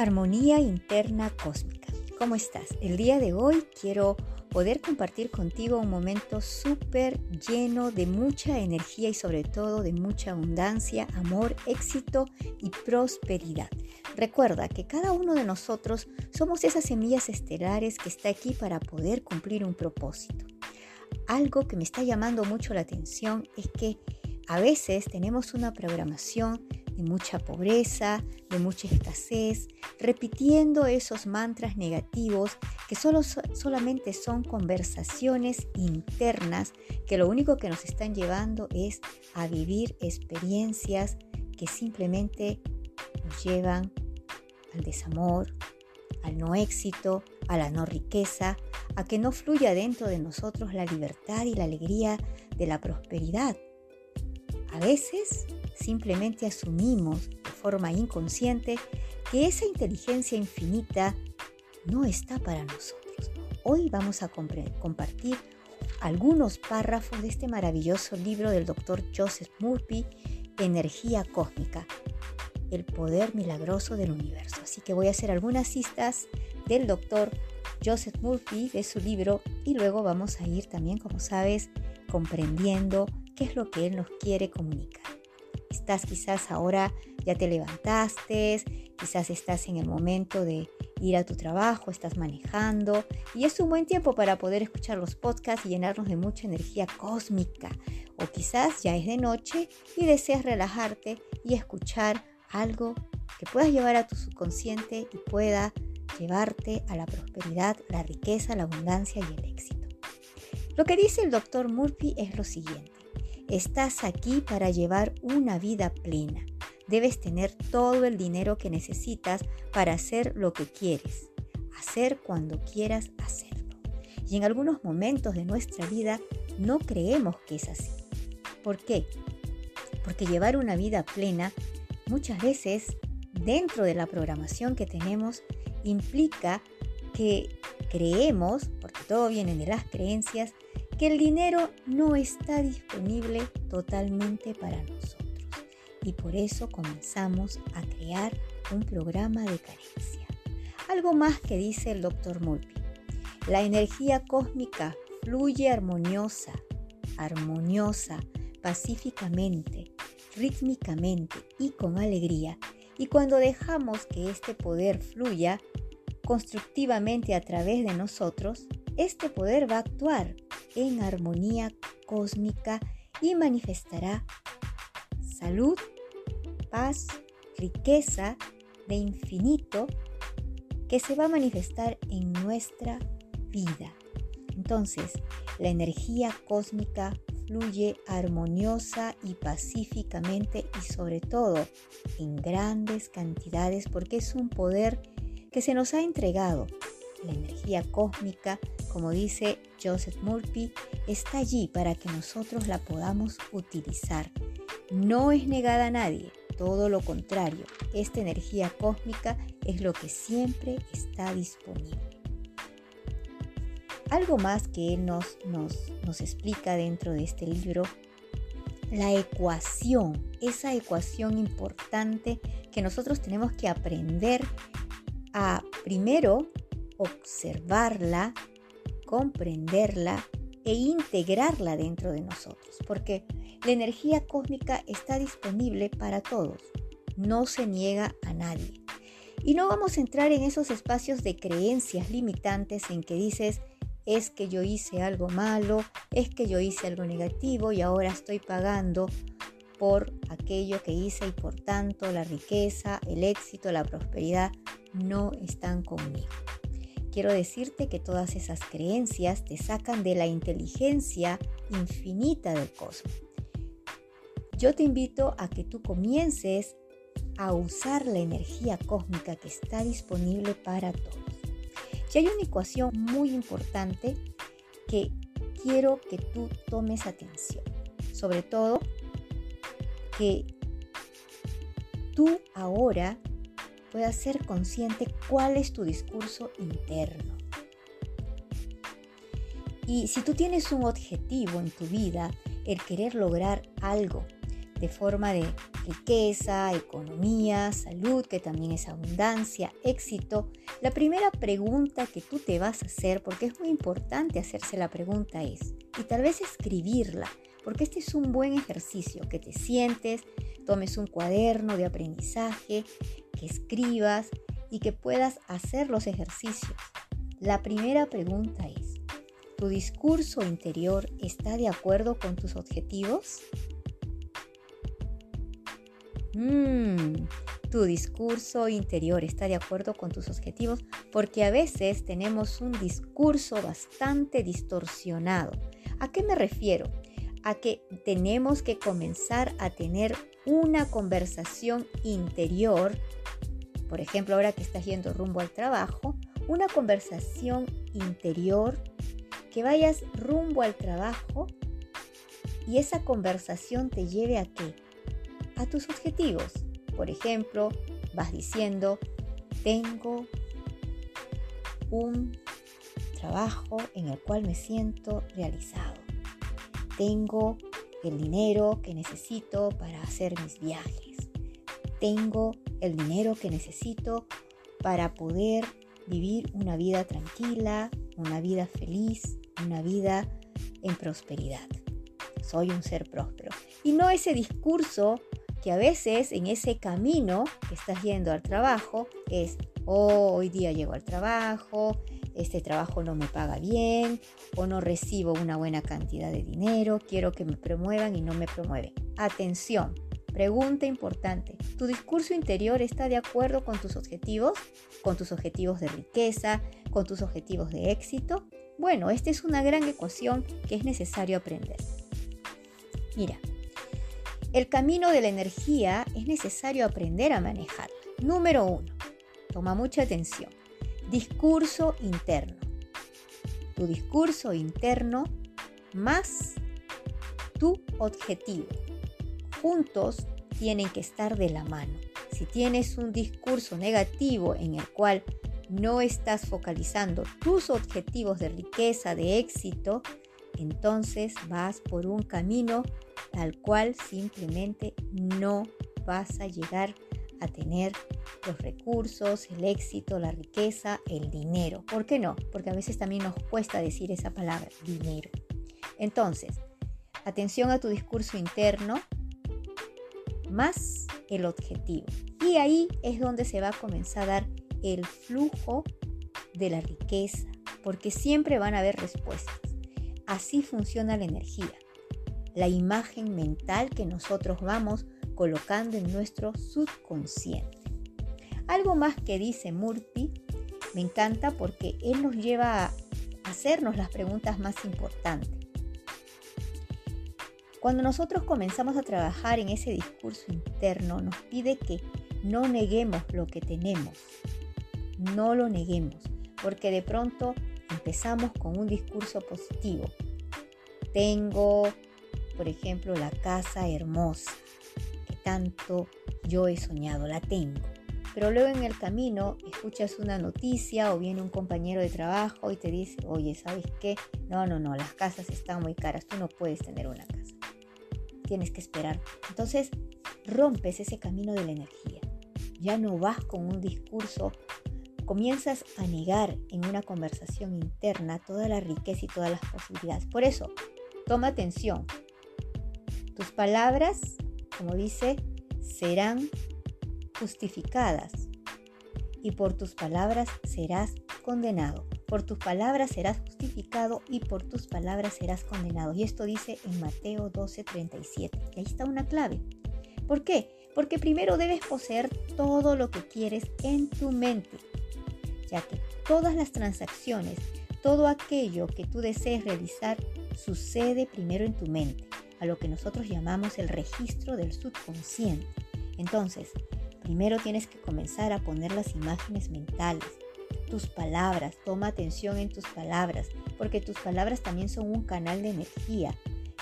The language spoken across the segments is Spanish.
Armonía interna cósmica. ¿Cómo estás? El día de hoy quiero poder compartir contigo un momento súper lleno de mucha energía y sobre todo de mucha abundancia, amor, éxito y prosperidad. Recuerda que cada uno de nosotros somos esas semillas estelares que está aquí para poder cumplir un propósito. Algo que me está llamando mucho la atención es que a veces tenemos una programación de mucha pobreza, de mucha escasez, repitiendo esos mantras negativos que solo, solamente son conversaciones internas que lo único que nos están llevando es a vivir experiencias que simplemente nos llevan al desamor, al no éxito, a la no riqueza, a que no fluya dentro de nosotros la libertad y la alegría de la prosperidad. A veces simplemente asumimos de forma inconsciente que esa inteligencia infinita no está para nosotros. Hoy vamos a compartir algunos párrafos de este maravilloso libro del doctor Joseph Murphy, Energía Cósmica, el poder milagroso del universo. Así que voy a hacer algunas citas del doctor Joseph Murphy de su libro y luego vamos a ir también, como sabes, comprendiendo qué es lo que él nos quiere comunicar. Estás quizás ahora, ya te levantaste, quizás estás en el momento de ir a tu trabajo, estás manejando y es un buen tiempo para poder escuchar los podcasts y llenarnos de mucha energía cósmica. O quizás ya es de noche y deseas relajarte y escuchar algo que puedas llevar a tu subconsciente y pueda llevarte a la prosperidad, la riqueza, la abundancia y el éxito. Lo que dice el doctor Murphy es lo siguiente. Estás aquí para llevar una vida plena. Debes tener todo el dinero que necesitas para hacer lo que quieres, hacer cuando quieras hacerlo. Y en algunos momentos de nuestra vida no creemos que es así. ¿Por qué? Porque llevar una vida plena muchas veces dentro de la programación que tenemos implica que creemos, porque todo viene de las creencias, que el dinero no está disponible totalmente para nosotros. Y por eso comenzamos a crear un programa de carencia. Algo más que dice el doctor Murphy. La energía cósmica fluye armoniosa, armoniosa, pacíficamente, rítmicamente y con alegría. Y cuando dejamos que este poder fluya constructivamente a través de nosotros, este poder va a actuar en armonía cósmica y manifestará salud, paz, riqueza de infinito que se va a manifestar en nuestra vida. Entonces, la energía cósmica fluye armoniosa y pacíficamente y sobre todo en grandes cantidades porque es un poder que se nos ha entregado. La energía cósmica como dice Joseph Murphy, está allí para que nosotros la podamos utilizar. No es negada a nadie, todo lo contrario, esta energía cósmica es lo que siempre está disponible. Algo más que él nos, nos, nos explica dentro de este libro, la ecuación, esa ecuación importante que nosotros tenemos que aprender a primero observarla, comprenderla e integrarla dentro de nosotros, porque la energía cósmica está disponible para todos, no se niega a nadie. Y no vamos a entrar en esos espacios de creencias limitantes en que dices, es que yo hice algo malo, es que yo hice algo negativo y ahora estoy pagando por aquello que hice y por tanto la riqueza, el éxito, la prosperidad no están conmigo. Quiero decirte que todas esas creencias te sacan de la inteligencia infinita del cosmos. Yo te invito a que tú comiences a usar la energía cósmica que está disponible para todos. Y hay una ecuación muy importante que quiero que tú tomes atención. Sobre todo que tú ahora puedas ser consciente cuál es tu discurso interno. Y si tú tienes un objetivo en tu vida, el querer lograr algo, de forma de riqueza, economía, salud, que también es abundancia, éxito, la primera pregunta que tú te vas a hacer, porque es muy importante hacerse la pregunta es, y tal vez escribirla, porque este es un buen ejercicio, que te sientes, tomes un cuaderno de aprendizaje, que escribas y que puedas hacer los ejercicios. La primera pregunta es, ¿tu discurso interior está de acuerdo con tus objetivos? Mm, tu discurso interior está de acuerdo con tus objetivos porque a veces tenemos un discurso bastante distorsionado. ¿A qué me refiero? A que tenemos que comenzar a tener una conversación interior, por ejemplo, ahora que estás yendo rumbo al trabajo, una conversación interior que vayas rumbo al trabajo y esa conversación te lleve a qué? A tus objetivos. Por ejemplo, vas diciendo, tengo un trabajo en el cual me siento realizado. Tengo el dinero que necesito para hacer mis viajes. Tengo el dinero que necesito para poder vivir una vida tranquila, una vida feliz, una vida en prosperidad. Soy un ser próspero. Y no ese discurso que a veces en ese camino que estás yendo al trabajo es, oh, hoy día llego al trabajo, este trabajo no me paga bien o no recibo una buena cantidad de dinero, quiero que me promuevan y no me promueven. Atención, pregunta importante, ¿tu discurso interior está de acuerdo con tus objetivos? ¿Con tus objetivos de riqueza? ¿Con tus objetivos de éxito? Bueno, esta es una gran ecuación que es necesario aprender. Mira, el camino de la energía es necesario aprender a manejarla. Número uno, toma mucha atención. Discurso interno. Tu discurso interno más tu objetivo. Juntos tienen que estar de la mano. Si tienes un discurso negativo en el cual no estás focalizando tus objetivos de riqueza, de éxito, entonces vas por un camino al cual simplemente no vas a llegar a tener los recursos, el éxito, la riqueza, el dinero. ¿Por qué no? Porque a veces también nos cuesta decir esa palabra, dinero. Entonces, atención a tu discurso interno más el objetivo. Y ahí es donde se va a comenzar a dar el flujo de la riqueza, porque siempre van a haber respuestas. Así funciona la energía, la imagen mental que nosotros vamos colocando en nuestro subconsciente. Algo más que dice Murphy me encanta porque él nos lleva a hacernos las preguntas más importantes. Cuando nosotros comenzamos a trabajar en ese discurso interno, nos pide que no neguemos lo que tenemos. No lo neguemos, porque de pronto empezamos con un discurso positivo. Tengo, por ejemplo, la casa hermosa tanto yo he soñado, la tengo. Pero luego en el camino escuchas una noticia o viene un compañero de trabajo y te dice, oye, ¿sabes qué? No, no, no, las casas están muy caras, tú no puedes tener una casa. Tienes que esperar. Entonces rompes ese camino de la energía. Ya no vas con un discurso, comienzas a negar en una conversación interna toda la riqueza y todas las posibilidades. Por eso, toma atención. Tus palabras como dice, serán justificadas y por tus palabras serás condenado. Por tus palabras serás justificado y por tus palabras serás condenado. Y esto dice en Mateo 12:37. Y ahí está una clave. ¿Por qué? Porque primero debes poseer todo lo que quieres en tu mente, ya que todas las transacciones, todo aquello que tú desees realizar, sucede primero en tu mente a lo que nosotros llamamos el registro del subconsciente. Entonces, primero tienes que comenzar a poner las imágenes mentales, tus palabras, toma atención en tus palabras, porque tus palabras también son un canal de energía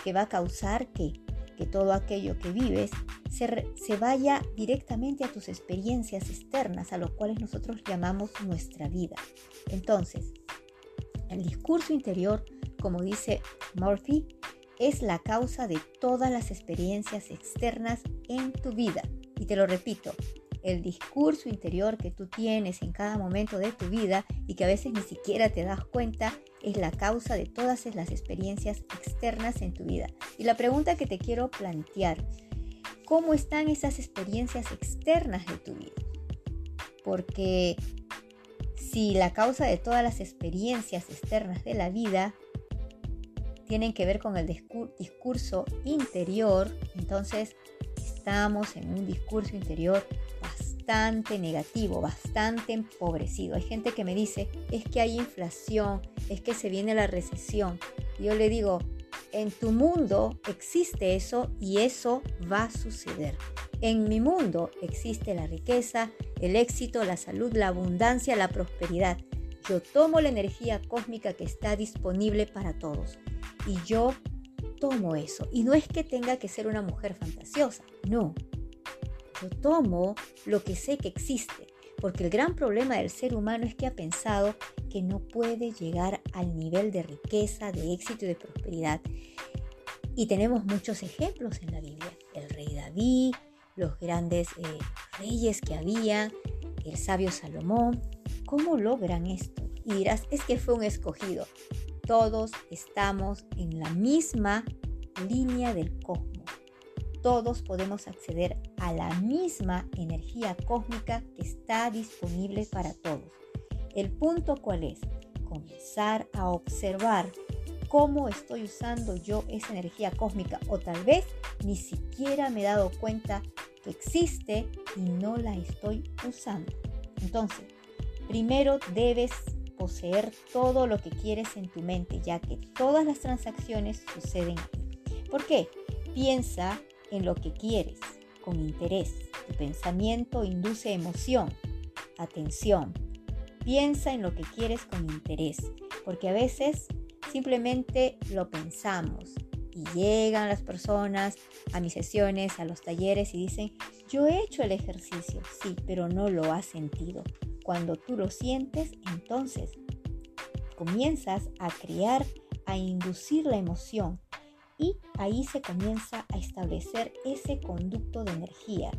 que va a causar que, que todo aquello que vives se, se vaya directamente a tus experiencias externas, a lo cuales nosotros llamamos nuestra vida. Entonces, el discurso interior, como dice Murphy, es la causa de todas las experiencias externas en tu vida. Y te lo repito, el discurso interior que tú tienes en cada momento de tu vida y que a veces ni siquiera te das cuenta es la causa de todas las experiencias externas en tu vida. Y la pregunta que te quiero plantear, ¿cómo están esas experiencias externas de tu vida? Porque si la causa de todas las experiencias externas de la vida tienen que ver con el discurso interior, entonces estamos en un discurso interior bastante negativo, bastante empobrecido. Hay gente que me dice, es que hay inflación, es que se viene la recesión. Yo le digo, en tu mundo existe eso y eso va a suceder. En mi mundo existe la riqueza, el éxito, la salud, la abundancia, la prosperidad. Yo tomo la energía cósmica que está disponible para todos y yo tomo eso. Y no es que tenga que ser una mujer fantasiosa, no. Yo tomo lo que sé que existe, porque el gran problema del ser humano es que ha pensado que no puede llegar al nivel de riqueza, de éxito y de prosperidad. Y tenemos muchos ejemplos en la Biblia. El rey David, los grandes eh, reyes que había, el sabio Salomón. ¿Cómo logran esto? Y dirás, es que fue un escogido. Todos estamos en la misma línea del cosmos. Todos podemos acceder a la misma energía cósmica que está disponible para todos. El punto cuál es? Comenzar a observar cómo estoy usando yo esa energía cósmica o tal vez ni siquiera me he dado cuenta que existe y no la estoy usando. Entonces, primero debes poseer todo lo que quieres en tu mente, ya que todas las transacciones suceden ahí. ¿Por qué? Piensa en lo que quieres con interés. Tu pensamiento induce emoción, atención. Piensa en lo que quieres con interés, porque a veces simplemente lo pensamos y llegan las personas a mis sesiones, a los talleres y dicen, yo he hecho el ejercicio, sí, pero no lo has sentido. Cuando tú lo sientes, entonces comienzas a crear, a inducir la emoción y ahí se comienza a establecer ese conducto de energía.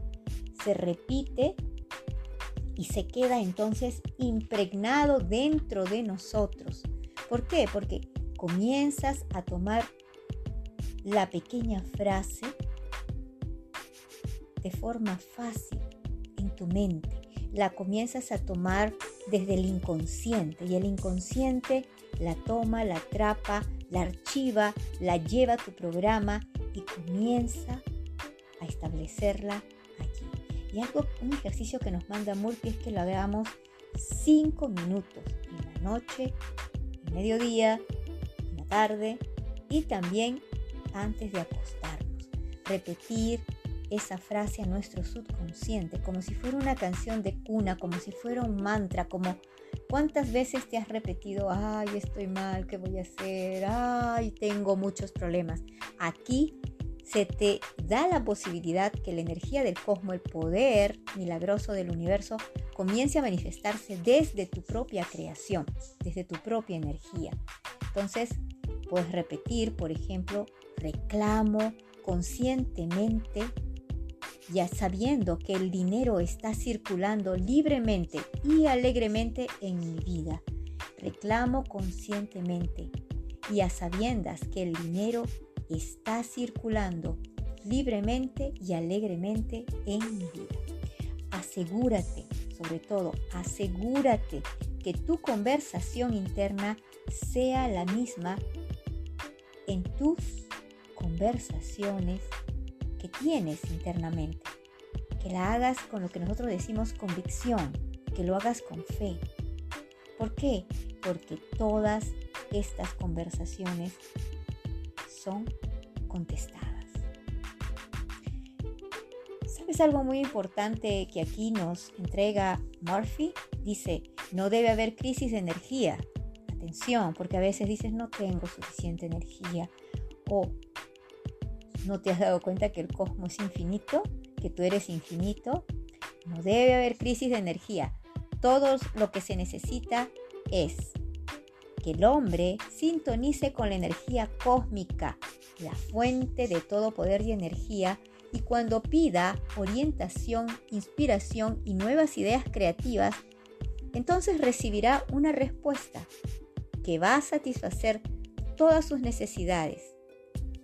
Se repite y se queda entonces impregnado dentro de nosotros. ¿Por qué? Porque comienzas a tomar la pequeña frase de forma fácil en tu mente la comienzas a tomar desde el inconsciente y el inconsciente la toma, la atrapa, la archiva, la lleva a tu programa y comienza a establecerla allí. Y algo, un ejercicio que nos manda Murphy es que lo hagamos 5 minutos en la noche, en mediodía, en la tarde y también antes de acostarnos. Repetir esa frase a nuestro subconsciente, como si fuera una canción de cuna, como si fuera un mantra, como cuántas veces te has repetido, ay, estoy mal, ¿qué voy a hacer? Ay, tengo muchos problemas. Aquí se te da la posibilidad que la energía del cosmos, el poder milagroso del universo, comience a manifestarse desde tu propia creación, desde tu propia energía. Entonces, puedes repetir, por ejemplo, reclamo conscientemente ya sabiendo que el dinero está circulando libremente y alegremente en mi vida. Reclamo conscientemente y a sabiendas que el dinero está circulando libremente y alegremente en mi vida. Asegúrate, sobre todo, asegúrate que tu conversación interna sea la misma en tus conversaciones que tienes internamente. Que la hagas con lo que nosotros decimos convicción, que lo hagas con fe. ¿Por qué? Porque todas estas conversaciones son contestadas. ¿Sabes algo muy importante que aquí nos entrega Murphy? Dice, no debe haber crisis de energía. Atención, porque a veces dices, no tengo suficiente energía. O ¿No te has dado cuenta que el cosmos es infinito? ¿Que tú eres infinito? No debe haber crisis de energía. Todo lo que se necesita es que el hombre sintonice con la energía cósmica la fuente de todo poder y energía y cuando pida orientación, inspiración y nuevas ideas creativas, entonces recibirá una respuesta que va a satisfacer todas sus necesidades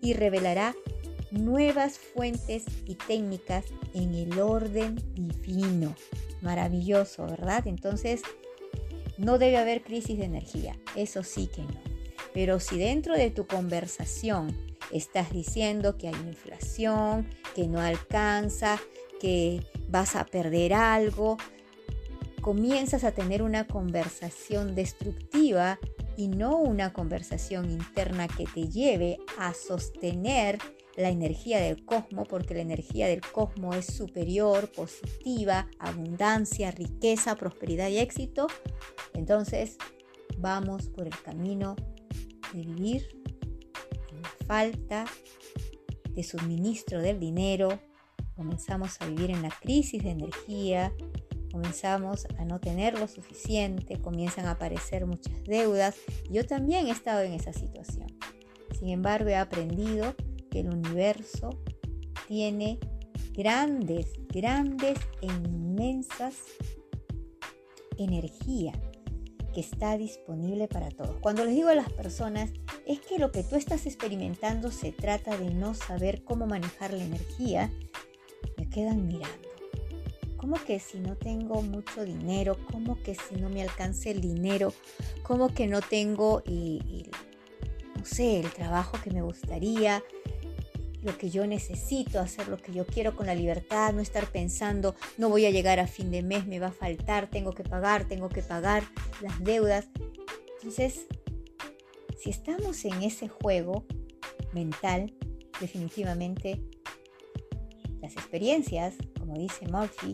y revelará nuevas fuentes y técnicas en el orden divino. Maravilloso, ¿verdad? Entonces, no debe haber crisis de energía, eso sí que no. Pero si dentro de tu conversación estás diciendo que hay inflación, que no alcanza, que vas a perder algo, comienzas a tener una conversación destructiva y no una conversación interna que te lleve a sostener la energía del cosmos, porque la energía del cosmos es superior, positiva, abundancia, riqueza, prosperidad y éxito, entonces vamos por el camino de vivir en la falta de suministro del dinero, comenzamos a vivir en la crisis de energía, comenzamos a no tener lo suficiente, comienzan a aparecer muchas deudas. Yo también he estado en esa situación. Sin embargo, he aprendido que el universo tiene grandes, grandes e inmensas energía que está disponible para todos. Cuando les digo a las personas, es que lo que tú estás experimentando se trata de no saber cómo manejar la energía, me quedan mirando. ¿Cómo que si no tengo mucho dinero? ¿Cómo que si no me alcance el dinero? ¿Cómo que no tengo, no sé, el trabajo que me gustaría? Lo que yo necesito, hacer lo que yo quiero con la libertad, no estar pensando, no voy a llegar a fin de mes, me va a faltar, tengo que pagar, tengo que pagar las deudas. Entonces, si estamos en ese juego mental, definitivamente las experiencias, como dice Murphy,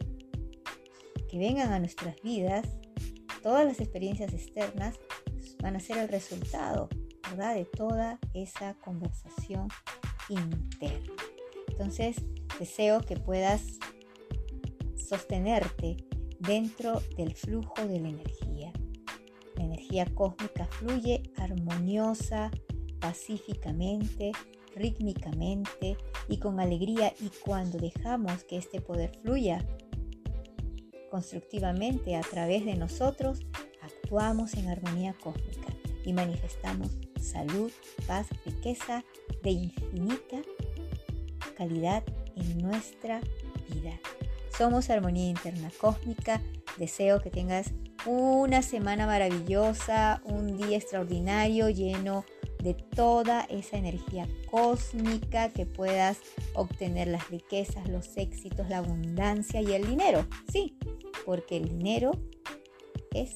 que vengan a nuestras vidas, todas las experiencias externas van a ser el resultado, ¿verdad? De toda esa conversación Entonces, deseo que puedas sostenerte dentro del flujo de la energía. La energía cósmica fluye armoniosa, pacíficamente, rítmicamente y con alegría y cuando dejamos que este poder fluya constructivamente a través de nosotros, actuamos en armonía cósmica y manifestamos salud, paz, riqueza de infinita calidad en nuestra vida. Somos Armonía Interna Cósmica. Deseo que tengas una semana maravillosa, un día extraordinario lleno de toda esa energía cósmica que puedas obtener las riquezas, los éxitos, la abundancia y el dinero. Sí, porque el dinero es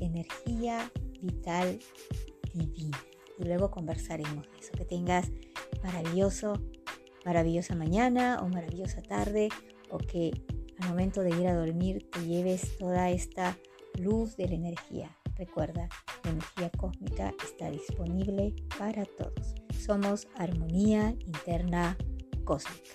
energía vital divina. Y luego conversaremos de eso. Que tengas maravilloso, maravillosa mañana o maravillosa tarde o que al momento de ir a dormir te lleves toda esta luz de la energía. Recuerda, la energía cósmica está disponible para todos. Somos armonía interna cósmica.